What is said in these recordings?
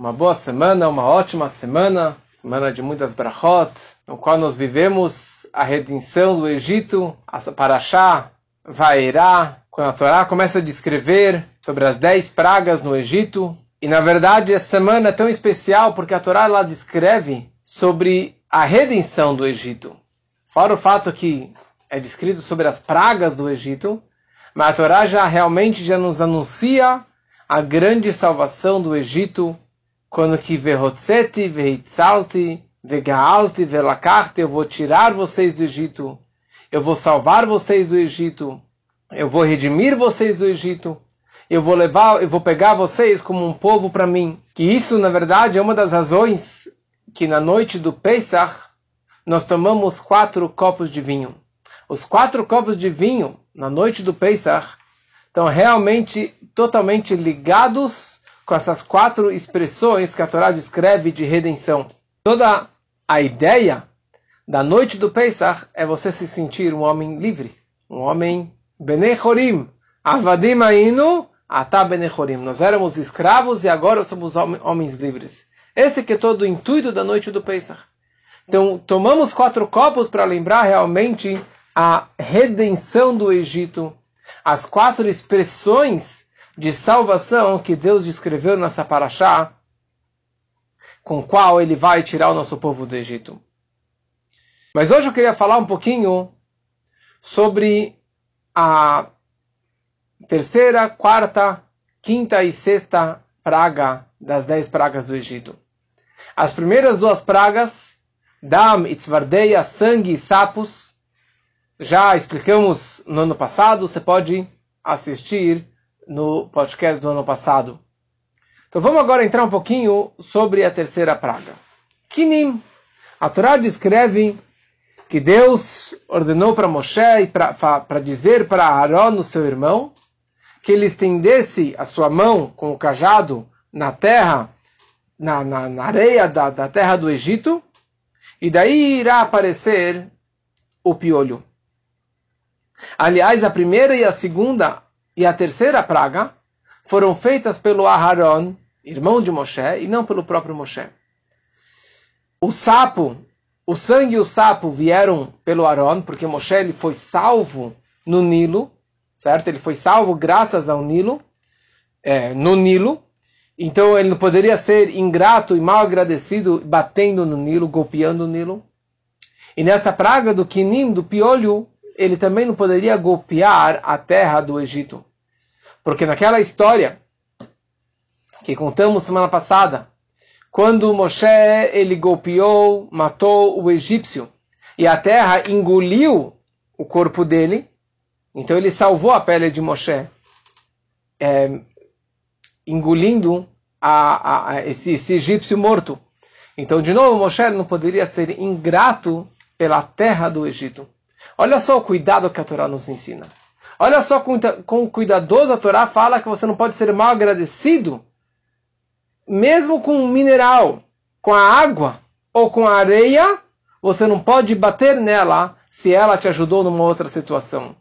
uma boa semana, uma ótima semana, semana de muitas brachot, no qual nós vivemos a redenção do Egito, a Parashá, Vaerá, quando a Torá começa a descrever sobre as dez pragas no Egito. E na verdade essa semana é tão especial porque a Torá lá descreve sobre a redenção do Egito. Fora o fato que é descrito sobre as pragas do Egito, mas a Torá já realmente já nos anuncia a grande salvação do Egito, quando que verhotzeti, vehitzalti, vegaalti, velakarte, eu vou tirar vocês do Egito, eu vou salvar vocês do Egito, eu vou redimir vocês do Egito, eu vou levar, eu vou pegar vocês como um povo para mim. Que isso, na verdade, é uma das razões que na noite do Pesach nós tomamos quatro copos de vinho. Os quatro copos de vinho na noite do Pesach estão realmente totalmente ligados com essas quatro expressões que a Torá descreve de redenção. Toda a ideia da noite do Pesach é você se sentir um homem livre, um homem benechorim, avadim ainu, atá benechorim. Nós éramos escravos e agora somos homens livres. Esse que é todo o intuito da noite do Pesach. Então, tomamos quatro copos para lembrar realmente a redenção do Egito, as quatro expressões de salvação que Deus descreveu nessa paraxá, com qual ele vai tirar o nosso povo do Egito. Mas hoje eu queria falar um pouquinho sobre a terceira, quarta, quinta e sexta praga das dez pragas do Egito. As primeiras duas pragas, Dam, Itzvardeia, sangue e sapos, já explicamos no ano passado, você pode assistir no podcast do ano passado. Então vamos agora entrar um pouquinho sobre a terceira praga. Kinim. A Torá descreve que Deus ordenou para Moshe e para dizer para Aaron, o seu irmão, que ele estendesse a sua mão com o cajado na terra, na, na, na areia da, da terra do Egito, e daí irá aparecer o piolho. Aliás, a primeira e a segunda e a terceira praga foram feitas pelo Aharon, irmão de Moshe, e não pelo próprio Moshe. O sapo, o sangue e o sapo vieram pelo Aaron, porque Moshe ele foi salvo no Nilo, certo? Ele foi salvo graças ao Nilo, é, no Nilo. Então ele não poderia ser ingrato e mal agradecido batendo no Nilo, golpeando o Nilo. E nessa praga do quinim, do piolho, ele também não poderia golpear a terra do Egito. Porque naquela história que contamos semana passada, quando Moshe ele golpeou, matou o egípcio e a terra engoliu o corpo dele, então ele salvou a pele de Moshe, é, engolindo a, a, esse, esse, egípcio morto. Então, de novo, Moshe não poderia ser ingrato pela terra do Egito. Olha só o cuidado que a Torá nos ensina. Olha só com cuidadoso a Torá fala que você não pode ser mal agradecido, mesmo com um mineral, com a água ou com a areia, você não pode bater nela se ela te ajudou numa outra situação.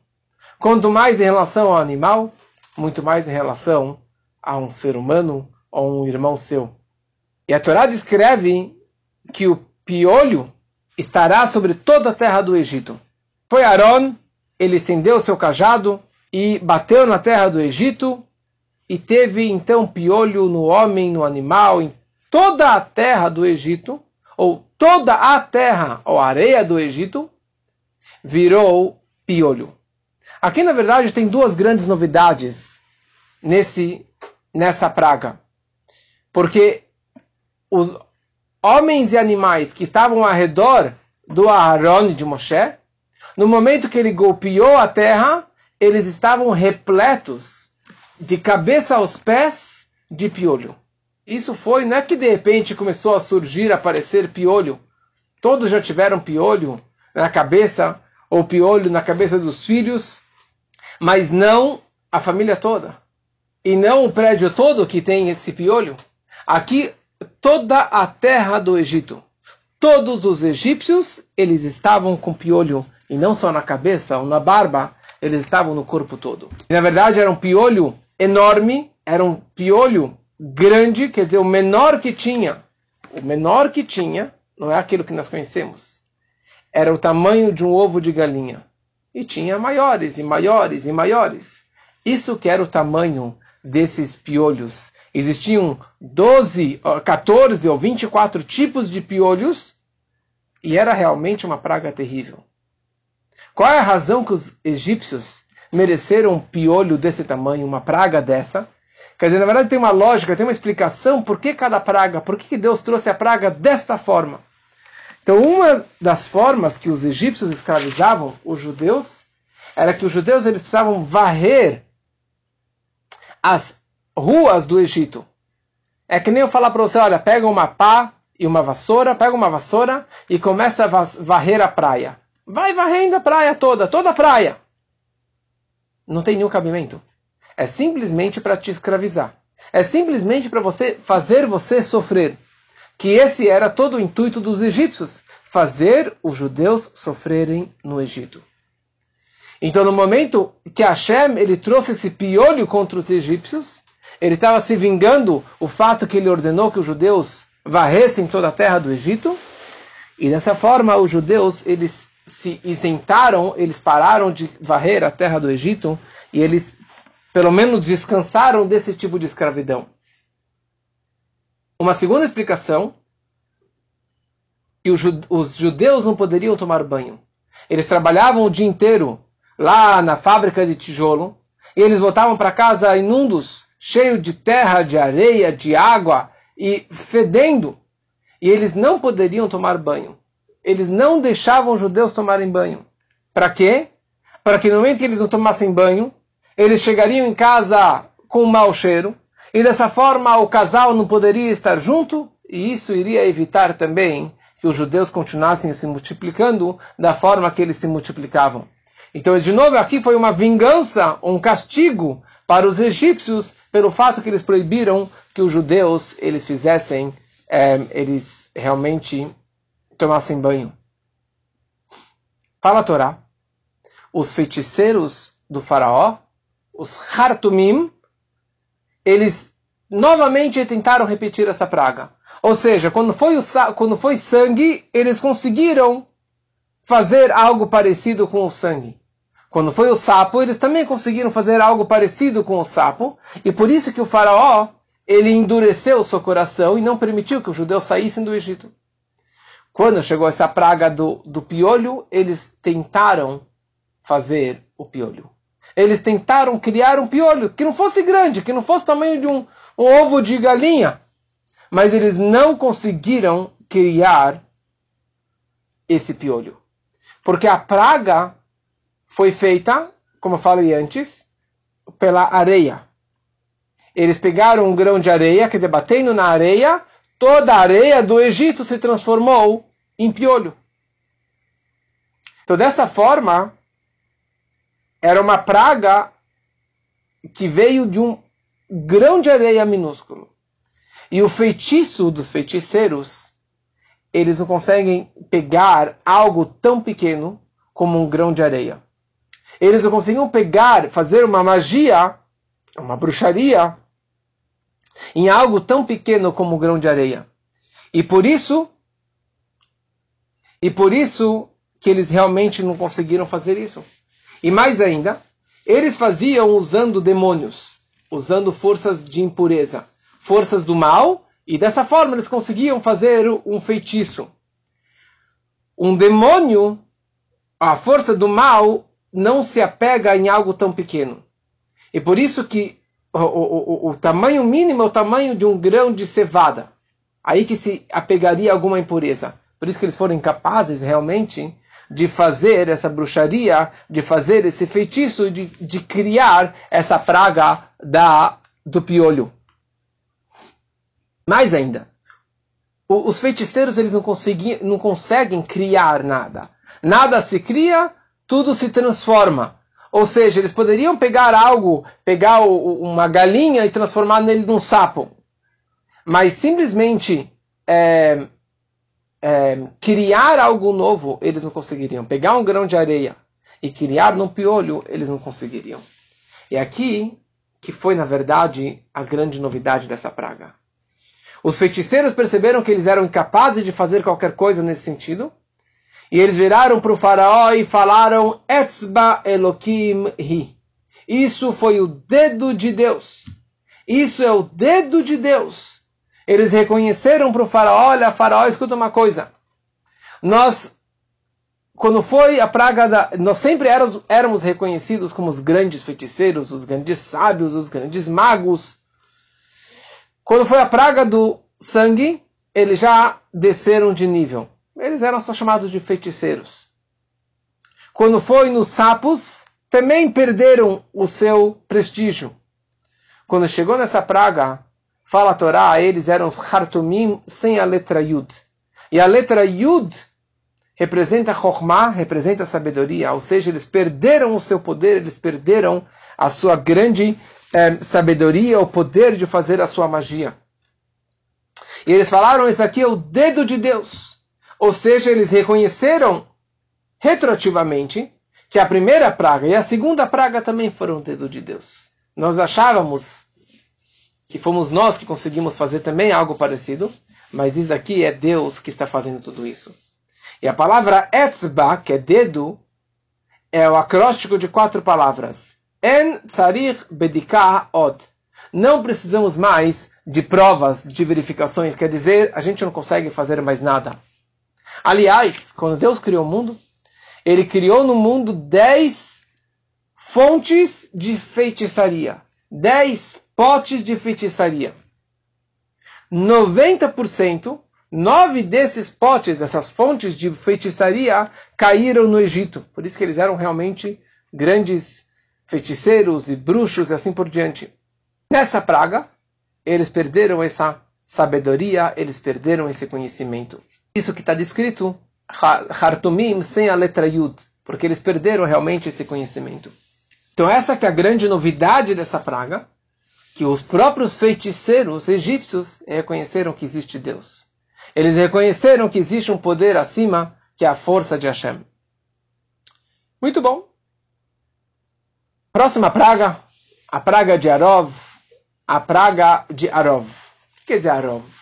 Quanto mais em relação ao animal, muito mais em relação a um ser humano ou um irmão seu. E a Torá descreve que o piolho estará sobre toda a terra do Egito. Foi Aaron, ele estendeu seu cajado e bateu na terra do Egito, e teve então piolho no homem, no animal, em toda a terra do Egito, ou toda a terra, ou areia do Egito, virou piolho. Aqui, na verdade, tem duas grandes novidades nesse, nessa praga. Porque os homens e animais que estavam ao redor do Aaron de Moshe, no momento que ele golpeou a terra, eles estavam repletos de cabeça aos pés de piolho. Isso foi, não é que de repente começou a surgir, a aparecer piolho. Todos já tiveram piolho na cabeça, ou piolho na cabeça dos filhos, mas não a família toda. E não o prédio todo que tem esse piolho. Aqui, toda a terra do Egito. Todos os egípcios, eles estavam com piolho e não só na cabeça ou na barba, eles estavam no corpo todo. E, na verdade, era um piolho enorme, era um piolho grande, quer dizer, o menor que tinha, o menor que tinha, não é aquilo que nós conhecemos, era o tamanho de um ovo de galinha. E tinha maiores e maiores e maiores. Isso que era o tamanho desses piolhos. Existiam 12, 14 ou 24 tipos de piolhos e era realmente uma praga terrível. Qual é a razão que os egípcios mereceram um piolho desse tamanho, uma praga dessa? Quer dizer, na verdade tem uma lógica, tem uma explicação por que cada praga, por que Deus trouxe a praga desta forma. Então, uma das formas que os egípcios escravizavam os judeus era que os judeus eles precisavam varrer as ruas do Egito. É que nem eu falar para você, olha, pega uma pá e uma vassoura, pega uma vassoura e começa a varrer a praia. Vai varrendo a praia toda, toda a praia. Não tem nenhum cabimento. É simplesmente para te escravizar. É simplesmente para você fazer você sofrer. Que esse era todo o intuito dos egípcios, fazer os judeus sofrerem no Egito. Então, no momento que Hashem ele trouxe esse piolho contra os egípcios, ele estava se vingando o fato que ele ordenou que os judeus varressem toda a terra do Egito. E dessa forma, os judeus eles se isentaram, eles pararam de varrer a terra do Egito e eles, pelo menos, descansaram desse tipo de escravidão. Uma segunda explicação que os judeus não poderiam tomar banho. Eles trabalhavam o dia inteiro lá na fábrica de tijolo e eles voltavam para casa inundos, cheio de terra, de areia, de água e fedendo. E eles não poderiam tomar banho eles não deixavam os judeus tomarem banho. Para quê? Para que no momento que eles não tomassem banho, eles chegariam em casa com um mau cheiro, e dessa forma o casal não poderia estar junto, e isso iria evitar também que os judeus continuassem se multiplicando da forma que eles se multiplicavam. Então, de novo, aqui foi uma vingança, um castigo para os egípcios pelo fato que eles proibiram que os judeus eles fizessem, é, eles realmente tomassem banho. Fala a Torá. Os feiticeiros do faraó, os Hartumim, eles novamente tentaram repetir essa praga. Ou seja, quando foi, o, quando foi sangue, eles conseguiram fazer algo parecido com o sangue. Quando foi o sapo, eles também conseguiram fazer algo parecido com o sapo. E por isso que o faraó, ele endureceu o seu coração e não permitiu que os judeus saíssem do Egito. Quando chegou essa praga do, do piolho, eles tentaram fazer o piolho. Eles tentaram criar um piolho que não fosse grande, que não fosse tamanho de um, um ovo de galinha. Mas eles não conseguiram criar esse piolho. Porque a praga foi feita, como eu falei antes, pela areia. Eles pegaram um grão de areia, quer dizer, batendo na areia, toda a areia do Egito se transformou em piolho. Então, dessa forma, era uma praga que veio de um grão de areia minúsculo. E o feitiço dos feiticeiros, eles não conseguem pegar algo tão pequeno como um grão de areia. Eles não conseguiam pegar, fazer uma magia, uma bruxaria, em algo tão pequeno como um grão de areia. E por isso, e por isso que eles realmente não conseguiram fazer isso. E mais ainda, eles faziam usando demônios, usando forças de impureza, forças do mal, e dessa forma eles conseguiam fazer um feitiço. Um demônio, a força do mal, não se apega em algo tão pequeno. E por isso que o, o, o, tamanho mínimo é o tamanho de um grão de cevada. Aí que se apegaria alguma impureza. Por isso que eles foram incapazes realmente de fazer essa bruxaria, de fazer esse feitiço, de, de criar essa praga da, do piolho. Mais ainda, os feiticeiros eles não, não conseguem criar nada. Nada se cria, tudo se transforma. Ou seja, eles poderiam pegar algo, pegar uma galinha e transformar nele num sapo. Mas simplesmente é, é, criar algo novo, eles não conseguiriam. Pegar um grão de areia e criar num piolho, eles não conseguiriam. E aqui que foi, na verdade, a grande novidade dessa praga. Os feiticeiros perceberam que eles eram incapazes de fazer qualquer coisa nesse sentido, e eles viraram para o faraó e falaram: Etzba Elohim Hi. Isso foi o dedo de Deus. Isso é o dedo de Deus. Eles reconheceram para o faraó: Olha, faraó, escuta uma coisa. Nós, quando foi a praga da. Nós sempre éramos, éramos reconhecidos como os grandes feiticeiros, os grandes sábios, os grandes magos. Quando foi a praga do sangue, eles já desceram de nível eles eram só chamados de feiticeiros. Quando foi nos sapos, também perderam o seu prestígio. Quando chegou nessa praga, fala a Torá, eles eram os Hartumim sem a letra Yud. E a letra Yud representa Chokhmah, representa sabedoria, ou seja, eles perderam o seu poder, eles perderam a sua grande eh, sabedoria, o poder de fazer a sua magia. E eles falaram, isso aqui é o dedo de Deus. Ou seja, eles reconheceram retroativamente que a primeira praga e a segunda praga também foram dedo de Deus. Nós achávamos que fomos nós que conseguimos fazer também algo parecido, mas isso aqui é Deus que está fazendo tudo isso. E a palavra etzba, que é dedo, é o acróstico de quatro palavras. En tsarich bedikah od. Não precisamos mais de provas, de verificações, quer dizer, a gente não consegue fazer mais nada. Aliás, quando Deus criou o mundo, ele criou no mundo dez fontes de feitiçaria. Dez potes de feitiçaria. 90%, nove desses potes, dessas fontes de feitiçaria, caíram no Egito. Por isso que eles eram realmente grandes feiticeiros e bruxos e assim por diante. Nessa praga, eles perderam essa sabedoria, eles perderam esse conhecimento isso que está descrito, Hartumim, sem a letra Yud, porque eles perderam realmente esse conhecimento. Então essa que é a grande novidade dessa praga, que os próprios feiticeiros egípcios reconheceram que existe Deus. Eles reconheceram que existe um poder acima, que é a força de Hashem. Muito bom. Próxima praga, a praga de Arov, a praga de Arov. O que quer dizer Arov?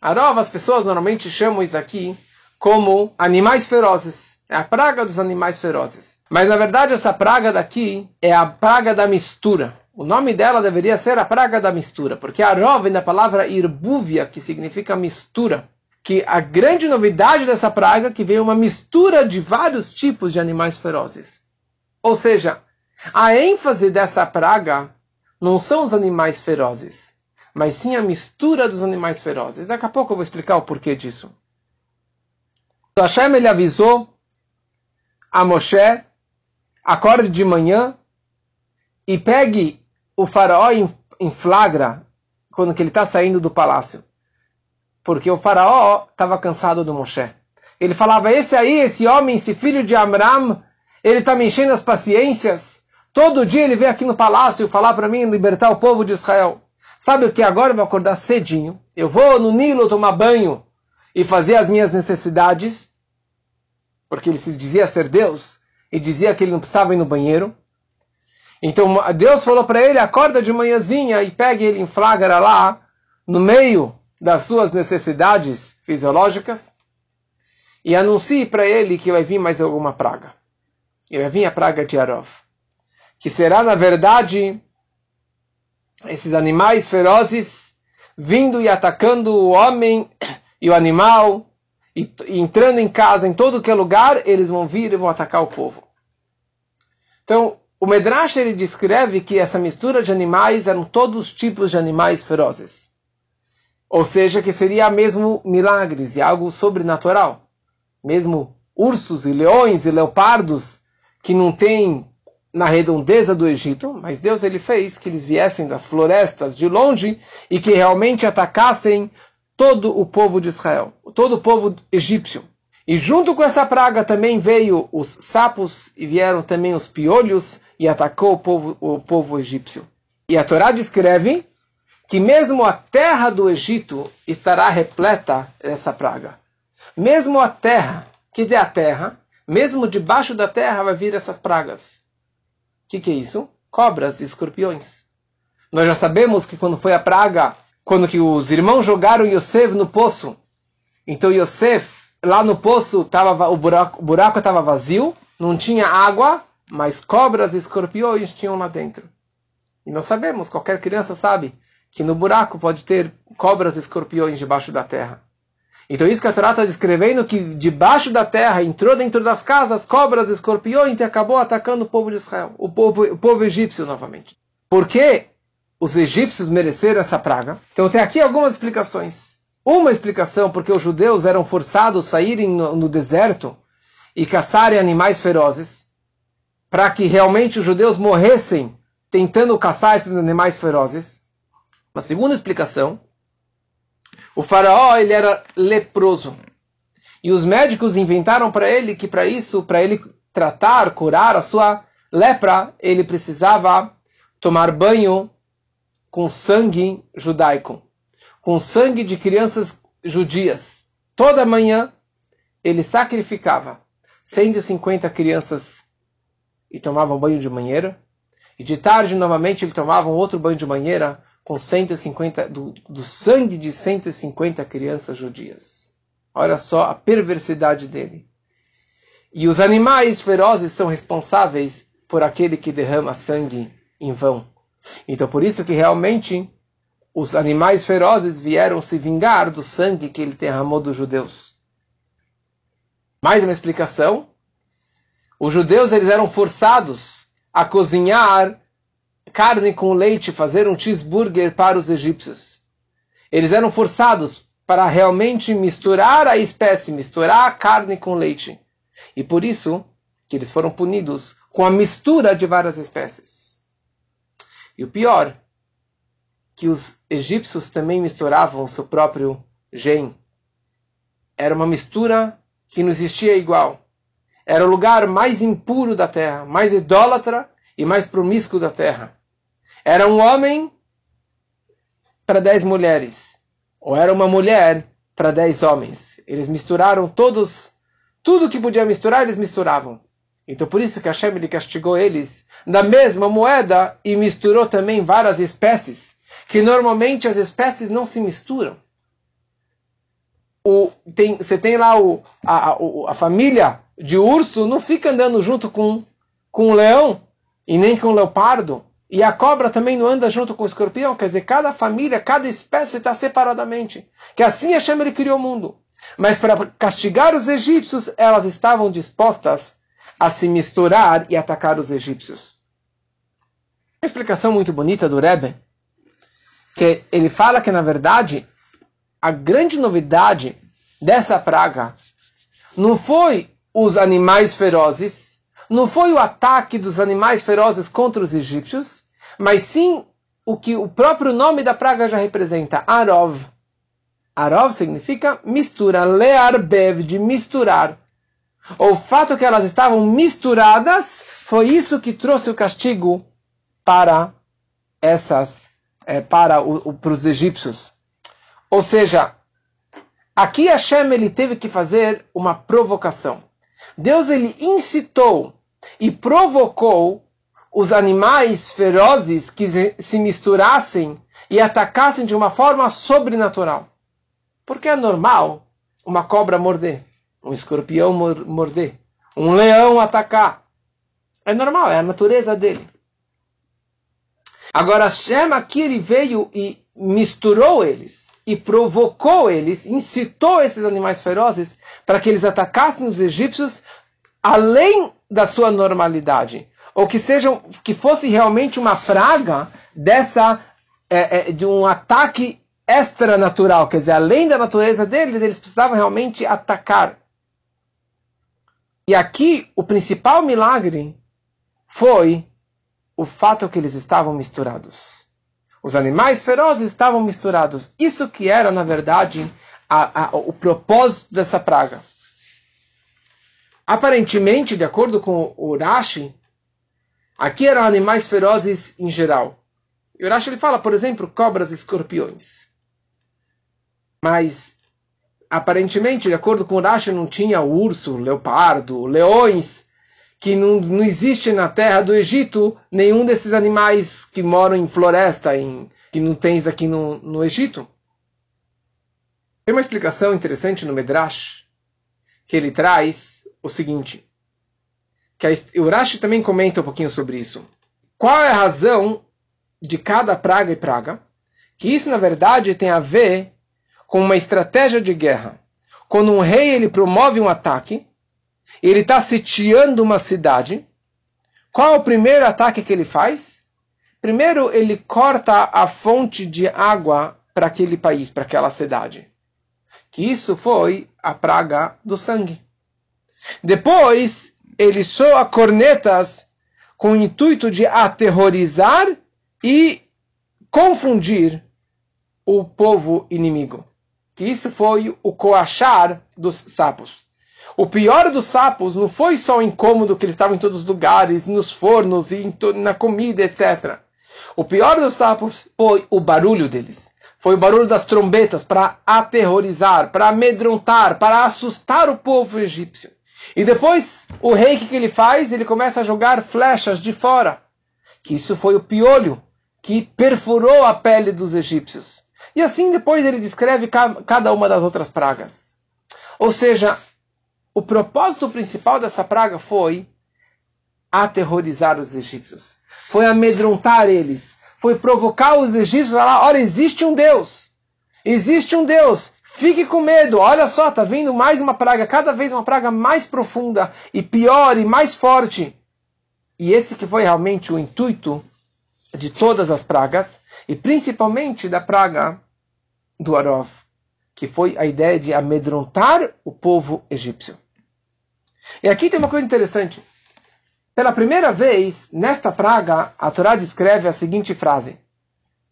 Arov, as pessoas normalmente chamam isso aqui como animais ferozes. É a praga dos animais ferozes. Mas na verdade essa praga daqui é a praga da mistura. O nome dela deveria ser a praga da mistura, porque Arov vem da palavra irbúvia, que significa mistura. Que a grande novidade dessa praga é que veio uma mistura de vários tipos de animais ferozes. Ou seja, a ênfase dessa praga não são os animais ferozes, mas sim a mistura dos animais ferozes. Daqui a pouco eu vou explicar o porquê disso. Hashem ele avisou a Moshe, acorde de manhã e pegue o faraó em, flagra quando ele está saindo do palácio. Porque o faraó estava cansado do Moshe. Ele falava, esse aí, esse homem, esse filho de Amram, ele está me enchendo as paciências. Todo dia ele vem aqui no palácio falar para mim libertar o povo de Israel. Sabe o que? Agora eu vou acordar cedinho. Eu vou no Nilo tomar banho e fazer as minhas necessidades. Porque ele se dizia ser Deus e dizia que ele não precisava ir no banheiro. Então Deus falou para ele: acorda de manhãzinha e pegue ele em flagra lá, no meio das suas necessidades fisiológicas, e anuncie para ele que vai vir mais alguma praga. E vai vir a praga de Arov, que será, na verdade, esses animais ferozes vindo e atacando o homem e o animal, e, e entrando em casa, em todo que é lugar, eles vão vir e vão atacar o povo. Então, o Medrash ele descreve que essa mistura de animais eram todos os tipos de animais ferozes. Ou seja, que seria mesmo milagres e algo sobrenatural. Mesmo ursos e leões e leopardos que não têm na redondeza do Egito, mas Deus ele fez que eles viessem das florestas de longe e que realmente atacassem todo o povo de Israel, todo o povo egípcio. E junto com essa praga também veio os sapos e vieram também os piolhos e atacou o povo, o povo egípcio. E a Torá descreve que mesmo a terra do Egito estará repleta dessa praga. Mesmo a terra, que é a terra, mesmo debaixo da terra vai vir essas pragas que, que é isso? Cobras e escorpiões. Nós já sabemos que quando foi a praga, quando que os irmãos jogaram Yosef no poço, então Yosef, lá no poço, tava, o buraco estava vazio, não tinha água, mas cobras e escorpiões tinham lá dentro. E nós sabemos, qualquer criança sabe, que no buraco pode ter cobras e escorpiões debaixo da terra. Então isso que a Torá está descrevendo, que debaixo da terra entrou dentro das casas cobras escorpiões e acabou atacando o povo de Israel, o povo, o povo egípcio novamente. Por que os egípcios mereceram essa praga? Então tem aqui algumas explicações. Uma explicação, porque os judeus eram forçados a saírem no, no deserto e caçarem animais ferozes, para que realmente os judeus morressem tentando caçar esses animais ferozes. Uma segunda explicação, o faraó ele era leproso. E os médicos inventaram para ele que para isso, para ele tratar, curar a sua lepra, ele precisava tomar banho com sangue judaico, com sangue de crianças judias. Toda manhã ele sacrificava 150 crianças e tomava um banho de banheira. E de tarde, novamente, ele tomava um outro banho de banheira com 150, do, do sangue de 150 crianças judias. Olha só a perversidade dele. E os animais ferozes são responsáveis por aquele que derrama sangue em vão. Então, por isso que realmente os animais ferozes vieram se vingar do sangue que ele derramou dos judeus. Mais uma explicação. Os judeus eles eram forçados a cozinhar carne com leite, fazer um cheeseburger para os egípcios. Eles eram forçados para realmente misturar a espécie, misturar a carne com leite. E por isso que eles foram punidos com a mistura de várias espécies. E o pior, que os egípcios também misturavam o seu próprio gen. Era uma mistura que não existia igual. Era o lugar mais impuro da terra, mais idólatra e mais promíscuo da terra. Era um homem para dez mulheres, ou era uma mulher para dez homens. Eles misturaram todos, tudo que podia misturar, eles misturavam. Então por isso que Hashem ele castigou eles na mesma moeda e misturou também várias espécies, que normalmente as espécies não se misturam. Tem, você tem lá o, a, a, a família de urso não fica andando junto com, com o leão e nem com o leopardo. E a cobra também não anda junto com o escorpião. Quer dizer, cada família, cada espécie está separadamente. Que assim Hashem ele criou o mundo. Mas para castigar os egípcios, elas estavam dispostas a se misturar e atacar os egípcios. Uma explicação muito bonita do Rebbe, que ele fala que, na verdade, a grande novidade dessa praga não foi os animais ferozes, não foi o ataque dos animais ferozes contra os egípcios, mas sim o que o próprio nome da praga já representa, Arov. Arov significa mistura, learbev, de misturar. O fato que elas estavam misturadas foi isso que trouxe o castigo para essas, é, para, o, o, para os egípcios. Ou seja, aqui Hashem ele teve que fazer uma provocação. Deus ele incitou e provocou os animais ferozes que se misturassem e atacassem de uma forma sobrenatural. Porque é normal uma cobra morder, um escorpião morder, um leão atacar. É normal, é a natureza dele. Agora, Shem aqui ele veio e misturou eles e provocou eles, incitou esses animais ferozes para que eles atacassem os egípcios além da sua normalidade, ou que sejam que fosse realmente uma praga dessa é, é, de um ataque extranatural, quer dizer, além da natureza deles, eles precisavam realmente atacar. E aqui o principal milagre foi o fato que eles estavam misturados. Os animais ferozes estavam misturados. Isso que era, na verdade, a, a, o propósito dessa praga. Aparentemente, de acordo com o Rashi, aqui eram animais ferozes em geral. E o Rashi ele fala, por exemplo, cobras e escorpiões. Mas, aparentemente, de acordo com o Rashi, não tinha urso, leopardo, leões, que não, não existe na terra do Egito nenhum desses animais que moram em floresta, em, que não tens aqui no, no Egito. Tem uma explicação interessante no Medrash, que ele traz o seguinte, que a, o Rashi também comenta um pouquinho sobre isso. Qual é a razão de cada praga e praga? Que isso, na verdade, tem a ver com uma estratégia de guerra. Quando um rei ele promove um ataque, ele está sitiando uma cidade. Qual é o primeiro ataque que ele faz? Primeiro, ele corta a fonte de água para aquele país, para aquela cidade. Que isso foi a praga do sangue. Depois, ele soa cornetas com o intuito de aterrorizar e confundir o povo inimigo. Isso foi o coachar dos sapos. O pior dos sapos não foi só o incômodo que eles estavam em todos os lugares, nos fornos e na comida, etc. O pior dos sapos foi o barulho deles. Foi o barulho das trombetas para aterrorizar, para amedrontar, para assustar o povo egípcio. E depois, o rei, o que, que ele faz? Ele começa a jogar flechas de fora. Que isso foi o piolho que perfurou a pele dos egípcios. E assim depois ele descreve cada uma das outras pragas. Ou seja, o propósito principal dessa praga foi aterrorizar os egípcios, foi amedrontar eles, foi provocar os egípcios a falar: olha, existe um Deus, existe um Deus, fique com medo, olha só, está vindo mais uma praga, cada vez uma praga mais profunda e pior e mais forte. E esse que foi realmente o intuito de todas as pragas, e principalmente da praga do Arov, que foi a ideia de amedrontar o povo egípcio. E aqui tem uma coisa interessante. Pela primeira vez, nesta praga, a Torá descreve a seguinte frase: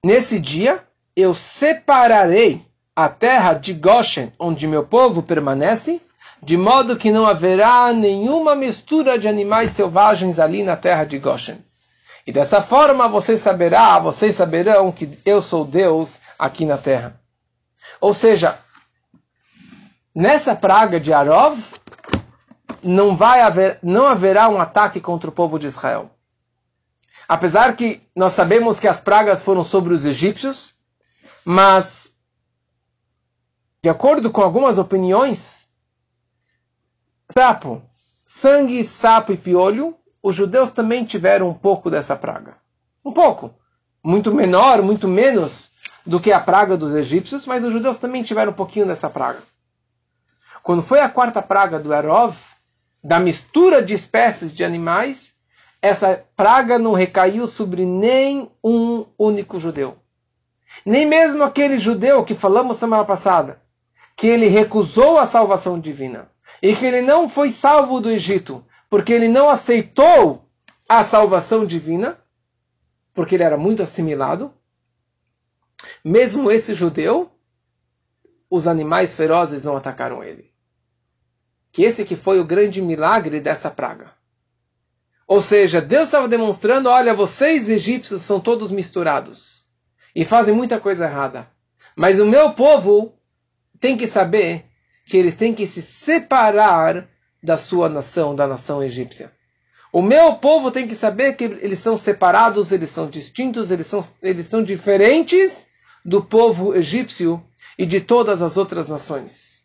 Nesse dia eu separarei a terra de Goshen, onde meu povo permanece, de modo que não haverá nenhuma mistura de animais selvagens ali na terra de Goshen. E dessa forma vocês saberá, vocês saberão que eu sou Deus aqui na terra. Ou seja, nessa praga de Arov, não vai haver, não haverá um ataque contra o povo de Israel. Apesar que nós sabemos que as pragas foram sobre os egípcios, mas de acordo com algumas opiniões, sapo, sangue, sapo e piolho, os judeus também tiveram um pouco dessa praga. Um pouco. Muito menor, muito menos do que a praga dos egípcios, mas os judeus também tiveram um pouquinho dessa praga. Quando foi a quarta praga do Erov, da mistura de espécies de animais, essa praga não recaiu sobre nem um único judeu. Nem mesmo aquele judeu que falamos semana passada, que ele recusou a salvação divina e que ele não foi salvo do Egito, porque ele não aceitou a salvação divina, porque ele era muito assimilado. Mesmo esse judeu, os animais ferozes não atacaram ele que esse que foi o grande milagre dessa praga. Ou seja, Deus estava demonstrando, olha, vocês egípcios são todos misturados e fazem muita coisa errada. Mas o meu povo tem que saber que eles têm que se separar da sua nação, da nação egípcia. O meu povo tem que saber que eles são separados, eles são distintos, eles são, eles são diferentes do povo egípcio e de todas as outras nações.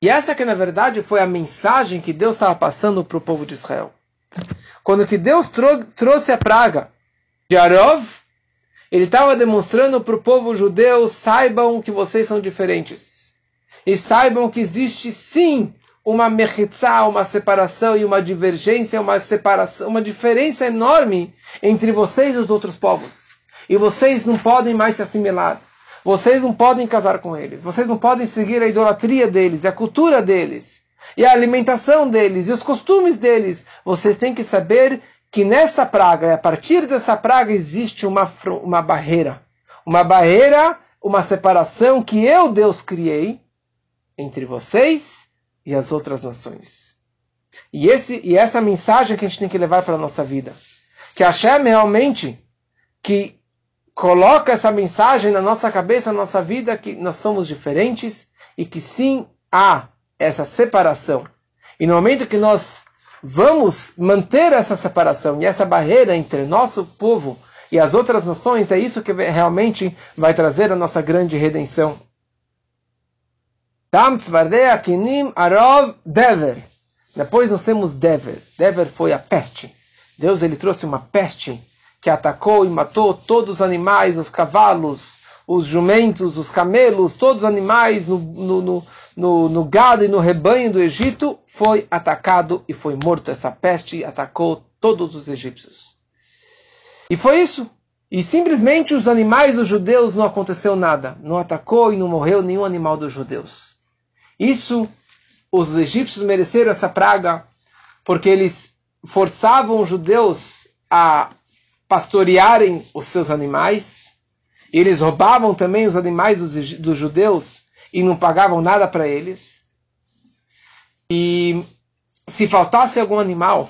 E essa que na verdade foi a mensagem que Deus estava passando para o povo de Israel. Quando que Deus trou trouxe a praga de Arov, ele estava demonstrando para o povo judeu, saibam que vocês são diferentes. E saibam que existe sim uma mechitzá, uma separação e uma divergência, uma separação, uma diferença enorme entre vocês e os outros povos. E vocês não podem mais se assimilar. Vocês não podem casar com eles. Vocês não podem seguir a idolatria deles, a cultura deles, e a alimentação deles, e os costumes deles. Vocês têm que saber que nessa praga, e a partir dessa praga, existe uma, uma barreira. Uma barreira, uma separação que eu, Deus, criei entre vocês e as outras nações. E, esse, e essa mensagem que a gente tem que levar para a nossa vida. Que Hashem realmente, que coloca essa mensagem na nossa cabeça, na nossa vida, que nós somos diferentes e que sim há essa separação. E no momento que nós vamos manter essa separação e essa barreira entre nosso povo e as outras nações, é isso que realmente vai trazer a nossa grande redenção. Depois nós temos Dever. Dever foi a peste. Deus ele trouxe uma peste que atacou e matou todos os animais, os cavalos, os jumentos, os camelos, todos os animais no, no, no, no, gado e no rebanho do Egito, foi atacado e foi morto. Essa peste atacou todos os egípcios. E foi isso. E simplesmente os animais dos judeus não aconteceu nada. Não atacou e não morreu nenhum animal dos judeus. Isso, os egípcios mereceram essa praga, porque eles forçavam os judeus a pastorearem os seus animais eles roubavam também os animais dos, dos judeus e não pagavam nada para eles. E se faltasse algum animal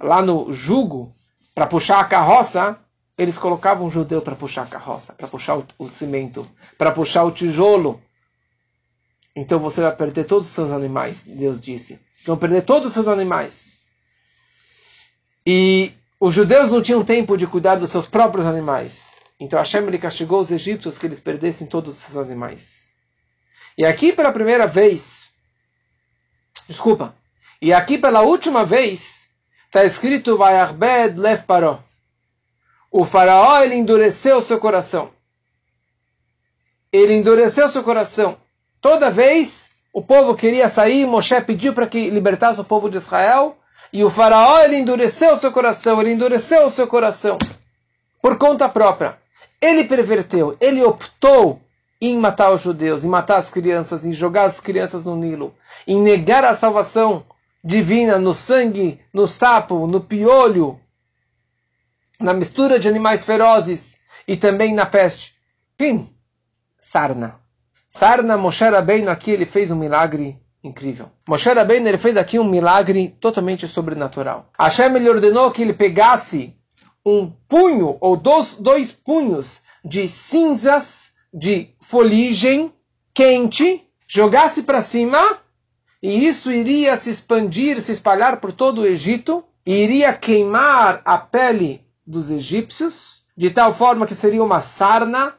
lá no jugo para puxar a carroça, eles colocavam um judeu para puxar a carroça, para puxar o, o cimento, para puxar o tijolo. Então você vai perder todos os seus animais, Deus disse. Vocês vão perder todos os seus animais. E os judeus não tinham tempo de cuidar dos seus próprios animais. Então Hashem ele castigou os egípcios que eles perdessem todos os seus animais. E aqui pela primeira vez, desculpa, e aqui pela última vez, está escrito Vayarbed Lev Paró. O faraó ele endureceu seu coração. Ele endureceu seu coração. Toda vez o povo queria sair, Moshe pediu para que libertasse o povo de Israel, e o faraó ele endureceu seu coração, ele endureceu o seu coração por conta própria. Ele perverteu, ele optou em matar os judeus, em matar as crianças, em jogar as crianças no Nilo, em negar a salvação divina no sangue, no sapo, no piolho, na mistura de animais ferozes e também na peste. Fim, sarna. Sarna, Moshe Rabbeinu aqui ele fez um milagre incrível. Moshe Rabbeinu ele fez aqui um milagre totalmente sobrenatural. Hashem ele ordenou que ele pegasse um punho ou dois, dois punhos de cinzas de foligem quente, jogasse para cima, e isso iria se expandir, se espalhar por todo o Egito, e iria queimar a pele dos egípcios, de tal forma que seria uma sarna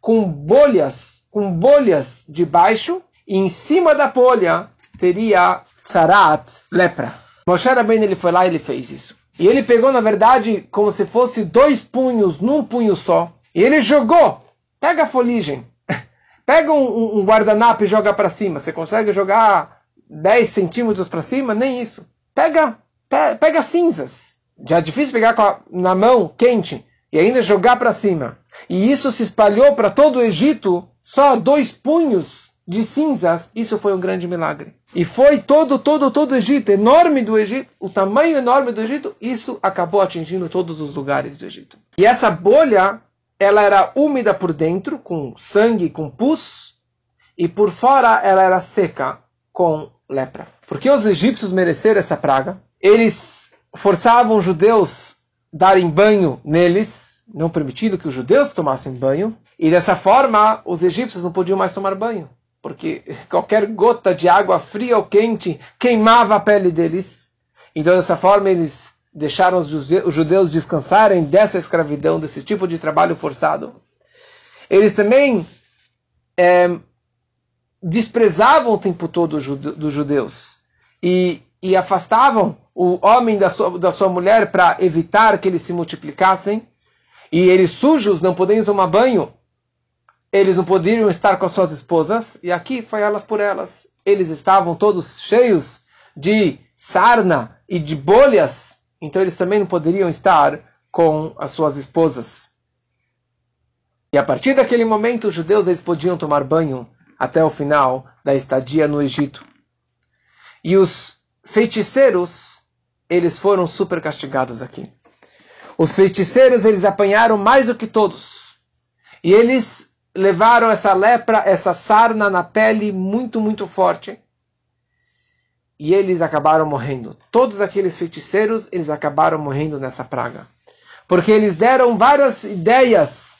com bolhas, com bolhas debaixo, e em cima da bolha teria sarat, lepra. Moshe Rabbeinu ele foi lá e ele fez isso. E ele pegou, na verdade, como se fosse dois punhos num punho só. E ele jogou. Pega a foligem. Pega um, um guardanapo e joga para cima. Você consegue jogar 10 centímetros para cima? Nem isso. Pega, pe, pega cinzas. Já é difícil pegar a, na mão quente e ainda jogar para cima. E isso se espalhou para todo o Egito. Só dois punhos de cinzas, isso foi um grande milagre. E foi todo, todo, todo o Egito, enorme do Egito, o tamanho enorme do Egito, isso acabou atingindo todos os lugares do Egito. E essa bolha, ela era úmida por dentro, com sangue, com pus, e por fora ela era seca, com lepra. Porque os egípcios mereceram essa praga? Eles forçavam os judeus darem banho neles, não permitindo que os judeus tomassem banho, e dessa forma os egípcios não podiam mais tomar banho porque qualquer gota de água fria ou quente queimava a pele deles. Então, dessa forma, eles deixaram os judeus descansarem dessa escravidão, desse tipo de trabalho forçado. Eles também é, desprezavam o tempo todo dos judeus e, e afastavam o homem da sua, da sua mulher para evitar que eles se multiplicassem. E eles sujos, não podendo tomar banho, eles não poderiam estar com as suas esposas, e aqui foi elas por elas. Eles estavam todos cheios de sarna e de bolhas, então eles também não poderiam estar com as suas esposas. E a partir daquele momento, os judeus eles podiam tomar banho até o final da estadia no Egito. E os feiticeiros, eles foram super castigados aqui. Os feiticeiros, eles apanharam mais do que todos. E eles levaram essa lepra, essa sarna na pele muito, muito forte. E eles acabaram morrendo. Todos aqueles feiticeiros, eles acabaram morrendo nessa praga. Porque eles deram várias ideias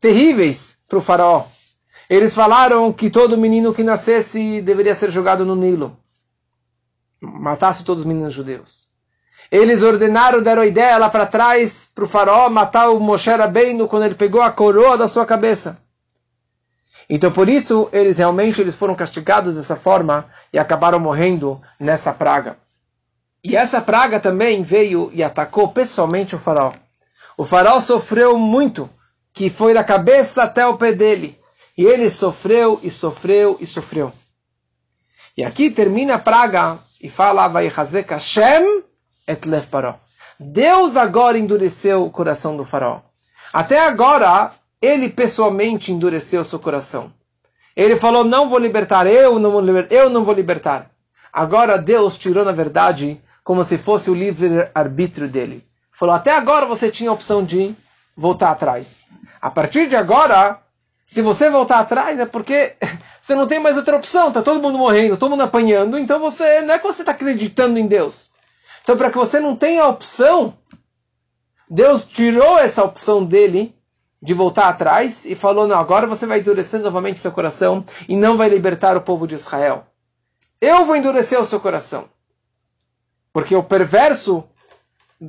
terríveis para o faraó. Eles falaram que todo menino que nascesse deveria ser jogado no Nilo. matasse todos os meninos judeus. Eles ordenaram, deram a ideia lá para trás para o faraó matar o Moshe Rabbeinu quando ele pegou a coroa da sua cabeça. Então por isso eles realmente eles foram castigados dessa forma e acabaram morrendo nessa praga. E essa praga também veio e atacou pessoalmente o faraó. O faraó sofreu muito, que foi da cabeça até o pé dele. E ele sofreu e sofreu e sofreu. E aqui termina a praga e fala vai Hashem et lev paró. Deus agora endureceu o coração do faraó. Até agora, ele pessoalmente endureceu seu coração. Ele falou, não vou libertar, eu não vou libertar, eu não vou libertar. Agora Deus tirou, na verdade, como se fosse o livre-arbítrio dele. Falou, até agora você tinha a opção de voltar atrás. A partir de agora, se você voltar atrás, é porque você não tem mais outra opção. Está todo mundo morrendo, todo mundo apanhando. Então você não é que você está acreditando em Deus. Então, para que você não tenha a opção, Deus tirou essa opção dele de voltar atrás e falou: não, agora você vai endurecer novamente seu coração e não vai libertar o povo de Israel. Eu vou endurecer o seu coração. Porque o perverso,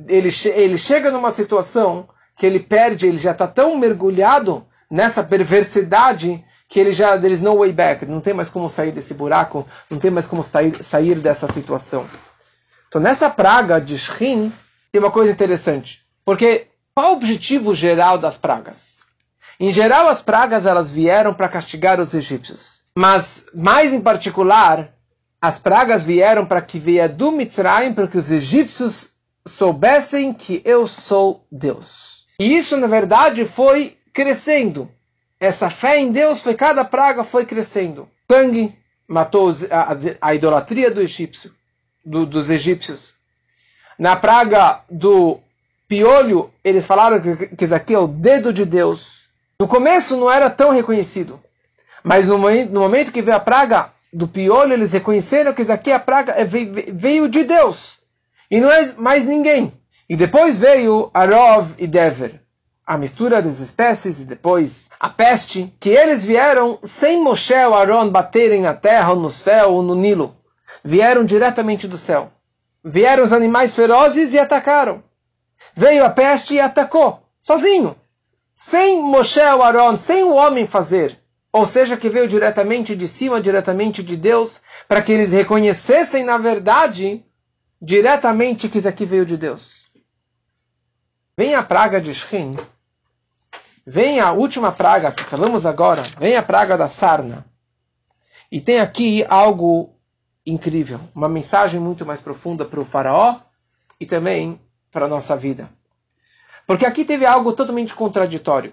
ele, ele chega numa situação que ele perde, ele já está tão mergulhado nessa perversidade que ele já, there is no way back, não tem mais como sair desse buraco, não tem mais como sair, sair dessa situação. Então nessa praga de Shrin, tem uma coisa interessante, porque qual o objetivo geral das pragas? Em geral, as pragas elas vieram para castigar os egípcios. Mas, mais em particular, as pragas vieram para que veia do Mitzrayim, para que os egípcios soubessem que eu sou Deus. E isso, na verdade, foi crescendo. Essa fé em Deus foi, cada praga foi crescendo. Sangue matou a, idolatria do egípcio, do, dos egípcios. Na praga do piolho, eles falaram que, isso aqui é o dedo de Deus. No começo não era tão reconhecido. Mas no, no momento que veio a praga do piolho, eles reconheceram que isso aqui, a praga, é, veio de Deus. E não é mais ninguém. E depois veio Arov e Dever. A mistura das espécies e depois a peste, que eles vieram sem Moshe ou Aaron baterem na terra, ou no céu, ou no Nilo. Vieram diretamente do céu. Vieram os animais ferozes e atacaram. Veio a peste e atacou, sozinho. Sem Moshe ou Aaron, sem o homem fazer. Ou seja, que veio diretamente de cima, diretamente de Deus, para que eles reconhecessem, na verdade, diretamente que isso aqui veio de Deus. Vem a praga de Shrin. Vem a última praga que falamos agora. Vem a praga da sarna. E tem aqui algo incrível. Uma mensagem muito mais profunda para o faraó e também para a nossa vida. Porque aqui teve algo totalmente contraditório.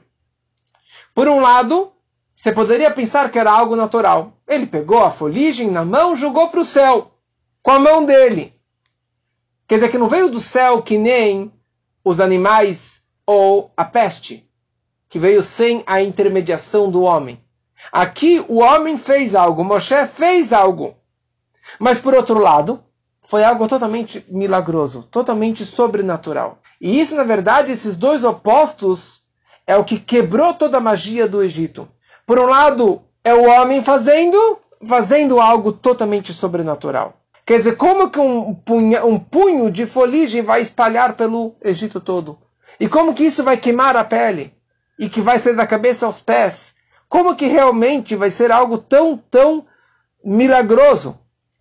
Por um lado, você poderia pensar que era algo natural. Ele pegou a foligem na mão, jogou para o céu, com a mão dele. Quer dizer que não veio do céu que nem os animais ou a peste, que veio sem a intermediação do homem. Aqui o homem fez algo, Moshe fez algo. Mas por outro lado, foi algo totalmente milagroso, totalmente sobrenatural. E isso, na verdade, esses dois opostos é o que quebrou toda a magia do Egito. Por um lado, é o homem fazendo, fazendo algo totalmente sobrenatural. Quer dizer, como que um, punha, um punho de foligem vai espalhar pelo Egito todo? E como que isso vai queimar a pele? E que vai ser da cabeça aos pés? Como que realmente vai ser algo tão, tão milagroso?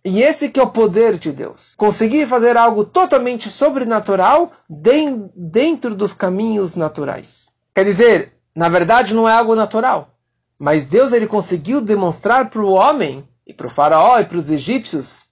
E esse que é o poder de Deus. Conseguir fazer algo totalmente sobrenatural dentro dos caminhos naturais. Quer dizer, na verdade não é algo natural. Mas Deus ele conseguiu demonstrar para o homem e para o faraó e para os egípcios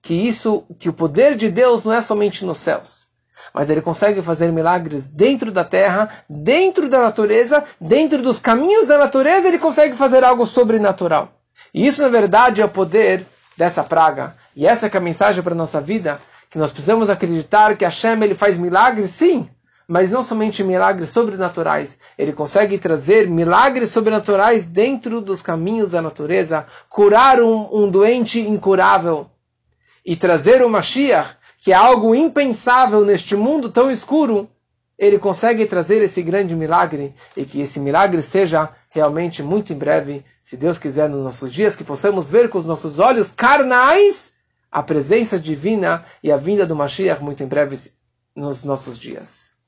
que isso, que o poder de Deus não é somente nos céus, mas ele consegue fazer milagres dentro da terra, dentro da natureza, dentro dos caminhos da natureza, ele consegue fazer algo sobrenatural. E isso na verdade é o poder dessa praga. E essa é a mensagem para a nossa vida, que nós precisamos acreditar que Hashem ele faz milagres, sim, mas não somente milagres sobrenaturais, ele consegue trazer milagres sobrenaturais dentro dos caminhos da natureza, curar um, um doente incurável e trazer o Mashiach, que é algo impensável neste mundo tão escuro, ele consegue trazer esse grande milagre e que esse milagre seja realmente muito em breve, se Deus quiser, nos nossos dias, que possamos ver com os nossos olhos carnais a presença divina e a vinda do Mashiach muito em breve nos nossos dias.